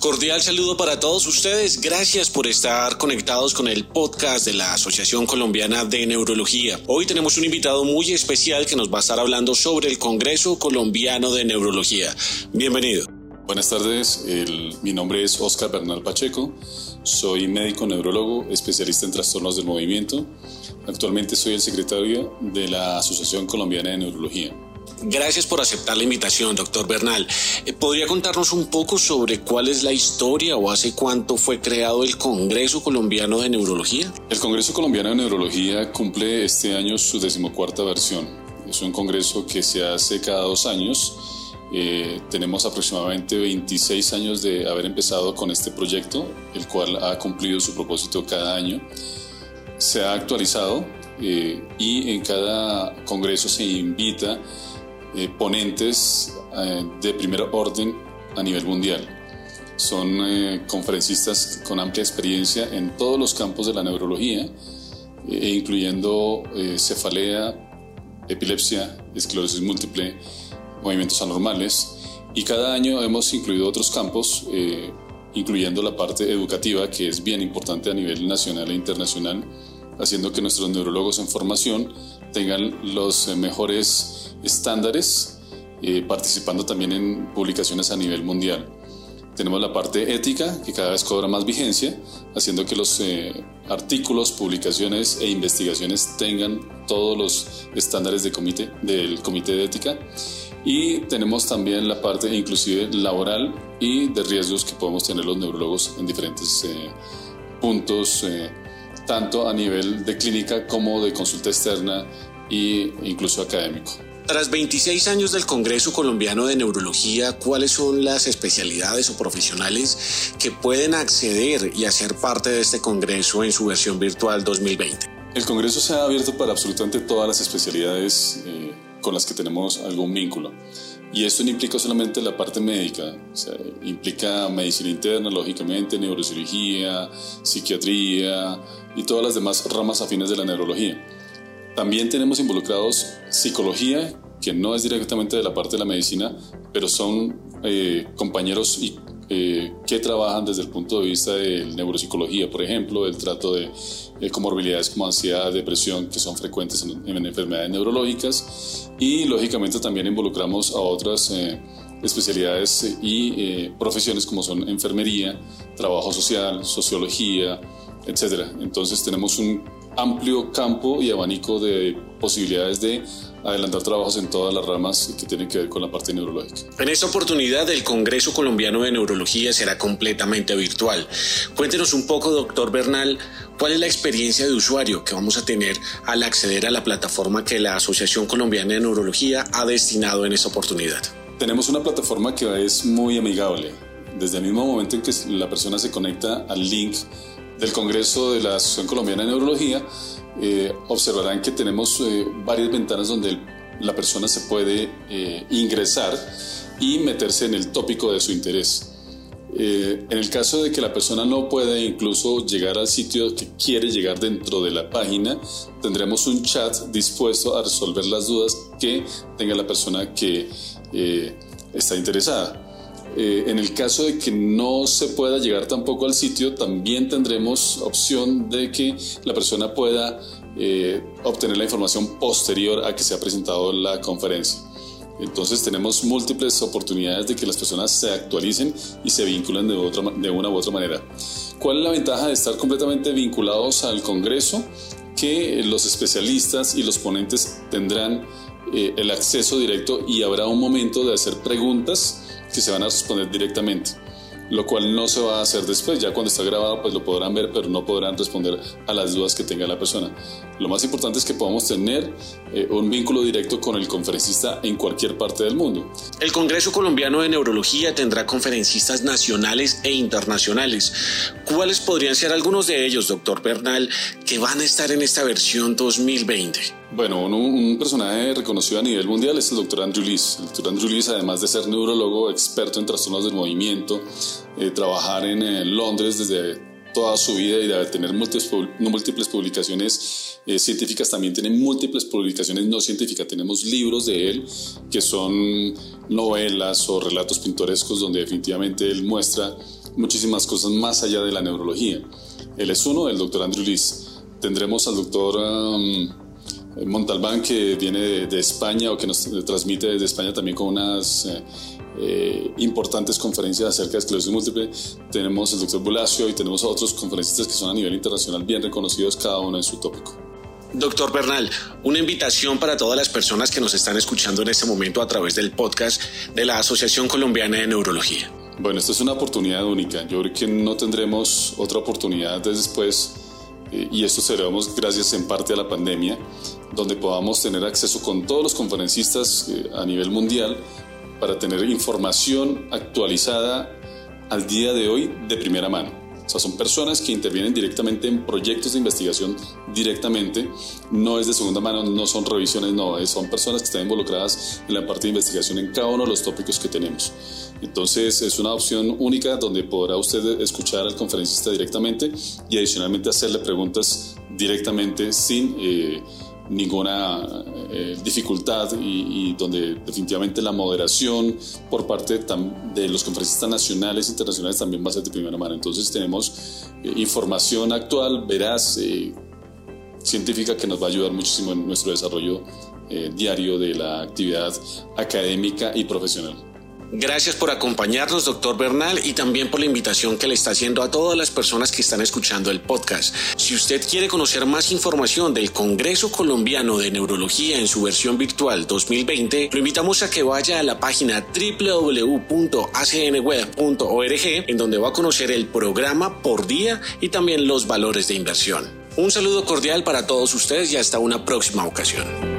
Cordial saludo para todos ustedes. Gracias por estar conectados con el podcast de la Asociación Colombiana de Neurología. Hoy tenemos un invitado muy especial que nos va a estar hablando sobre el Congreso Colombiano de Neurología. Bienvenido. Buenas tardes, mi nombre es Oscar Bernal Pacheco, soy médico neurólogo, especialista en trastornos del movimiento. Actualmente soy el secretario de la Asociación Colombiana de Neurología. Gracias por aceptar la invitación, doctor Bernal. Eh, ¿Podría contarnos un poco sobre cuál es la historia o hace cuánto fue creado el Congreso Colombiano de Neurología? El Congreso Colombiano de Neurología cumple este año su decimocuarta versión. Es un congreso que se hace cada dos años. Eh, tenemos aproximadamente 26 años de haber empezado con este proyecto, el cual ha cumplido su propósito cada año. Se ha actualizado eh, y en cada congreso se invita eh, ponentes eh, de primer orden a nivel mundial. Son eh, conferencistas con amplia experiencia en todos los campos de la neurología, incluyendo cefalea, epilepsia, esclerosis múltiple, movimientos anormales. Y cada año hemos incluido otros campos, incluyendo la parte educativa, que es bien importante a nivel nacional e internacional, haciendo que nuestros neurólogos en formación tengan los mejores estándares, eh, participando también en publicaciones a nivel mundial. Tenemos la parte ética, que cada vez cobra más vigencia, haciendo que los eh, artículos, publicaciones e investigaciones tengan todos los estándares de comité, del comité de ética. Y tenemos también la parte inclusive laboral y de riesgos que podemos tener los neurólogos en diferentes eh, puntos, tanto a nivel de clínica como de consulta externa e incluso académico. Tras 26 años del Congreso Colombiano de Neurología, ¿cuáles son las especialidades o profesionales que pueden acceder y hacer parte de este Congreso en su versión virtual 2020? El Congreso se ha abierto para absolutamente todas las especialidades eh, con las que tenemos algún vínculo. Y esto no implica solamente la parte médica, implica medicina interna, lógicamente, neurocirugía, psiquiatría y todas las demás ramas afines de la neurología. También tenemos involucrados psicología, que no es directamente de la parte de la medicina, pero son eh, compañeros eh, que trabajan desde el punto de vista de neuropsicología, por ejemplo, el trato de eh, comorbilidades como ansiedad, depresión, que son frecuentes en, enfermedades neurológicas. Y lógicamente también involucramos a otras especialidades y profesiones como son enfermería, trabajo social, sociología, etc. Entonces tenemos un amplio campo y abanico de posibilidades de adelantar trabajos en todas las ramas que tienen que ver con la parte neurológica. En esta oportunidad, el Congreso Colombiano de Neurología será completamente virtual. Cuéntenos un poco, doctor Bernal, cuál es la experiencia de usuario que vamos a tener al acceder a la plataforma que la Asociación Colombiana de Neurología ha destinado en esta oportunidad. Tenemos una plataforma que es muy amigable. Desde el mismo momento en que la persona se conecta al link del Congreso de la Asociación Colombiana de Neurología, eh, observarán que tenemos eh, varias ventanas donde la persona se puede eh, ingresar y meterse en el tópico de su interés. en el caso de que la persona no pueda incluso llegar al sitio que quiere llegar dentro de la página, tendremos un chat dispuesto a resolver las dudas que tenga la persona que está interesada. Eh, en el caso de que no se pueda llegar tampoco al sitio, también tendremos opción de que la persona pueda eh, obtener la información posterior a que se ha presentado la conferencia. Entonces tenemos múltiples oportunidades de que las personas se actualicen y se vinculen de, otra, de una u otra manera. ¿Cuál es la ventaja de estar completamente vinculados al Congreso? Que los especialistas y los ponentes tendrán eh, el acceso directo y habrá un momento de hacer preguntas que se van a responder directamente, lo cual no se va a hacer después, ya cuando está grabado pues lo podrán ver, pero no podrán responder a las dudas que tenga la persona. Lo más importante es que podamos tener eh, un vínculo directo con el conferencista en cualquier parte del mundo. El Congreso Colombiano de Neurología tendrá conferencistas nacionales e internacionales. ¿Cuáles podrían ser algunos de ellos, doctor Bernal, que van a estar en esta versión 2020? Bueno, un, personaje reconocido a nivel mundial es el doctor Andrew Lees. El doctor Andrew Lees, además de ser neurólogo, experto en trastornos del movimiento, eh, trabajar en, en Londres desde toda su vida y de tener múltiples, múltiples publicaciones eh, científicas, también tiene múltiples publicaciones no científicas. Tenemos libros de él que son novelas o relatos pintorescos donde definitivamente él muestra muchísimas cosas más allá de la neurología. Él es uno, el doctor Andrew Liz. Tendremos al doctor um, Montalbán que viene de, España o que nos transmite desde España también con unas eh, eh, importantes conferencias acerca de esclerosis múltiple. Tenemos el doctor Bulacio y tenemos a otros conferencistas que son a nivel internacional bien reconocidos cada uno en su tópico. Doctor Bernal, una invitación para todas las personas que nos están escuchando en este momento a través del podcast de la Asociación Colombiana de Neurología. Bueno, esta es una oportunidad única. Yo creo que no tendremos otra oportunidad después, eh, y esto seremos gracias en parte a la pandemia, donde podamos tener acceso con todos los conferencistas eh, a nivel mundial para tener información actualizada al día de hoy de primera mano. O sea, son personas que intervienen directamente en proyectos de investigación directamente, no es de segunda mano, no son revisiones, no, son personas que están involucradas en la parte de investigación en cada uno de los tópicos que tenemos. Entonces es una opción única donde podrá usted escuchar al conferencista directamente y adicionalmente hacerle preguntas directamente sin... Eh, ninguna eh, dificultad y, donde definitivamente la moderación por parte de los conferencistas nacionales e internacionales también va a ser de primera mano. Entonces tenemos eh, información actual, veraz, eh, científica que nos va a ayudar muchísimo en nuestro desarrollo diario de la actividad académica y profesional. Gracias por acompañarnos, doctor Bernal, y también por la invitación que le está haciendo a todas las personas que están escuchando el podcast. Si usted quiere conocer más información del Congreso Colombiano de Neurología en su versión virtual 2020, lo invitamos a que vaya a la página www.acnweb.org, en donde va a conocer el programa por día y también los valores de inversión. Un saludo cordial para todos ustedes y hasta una próxima ocasión.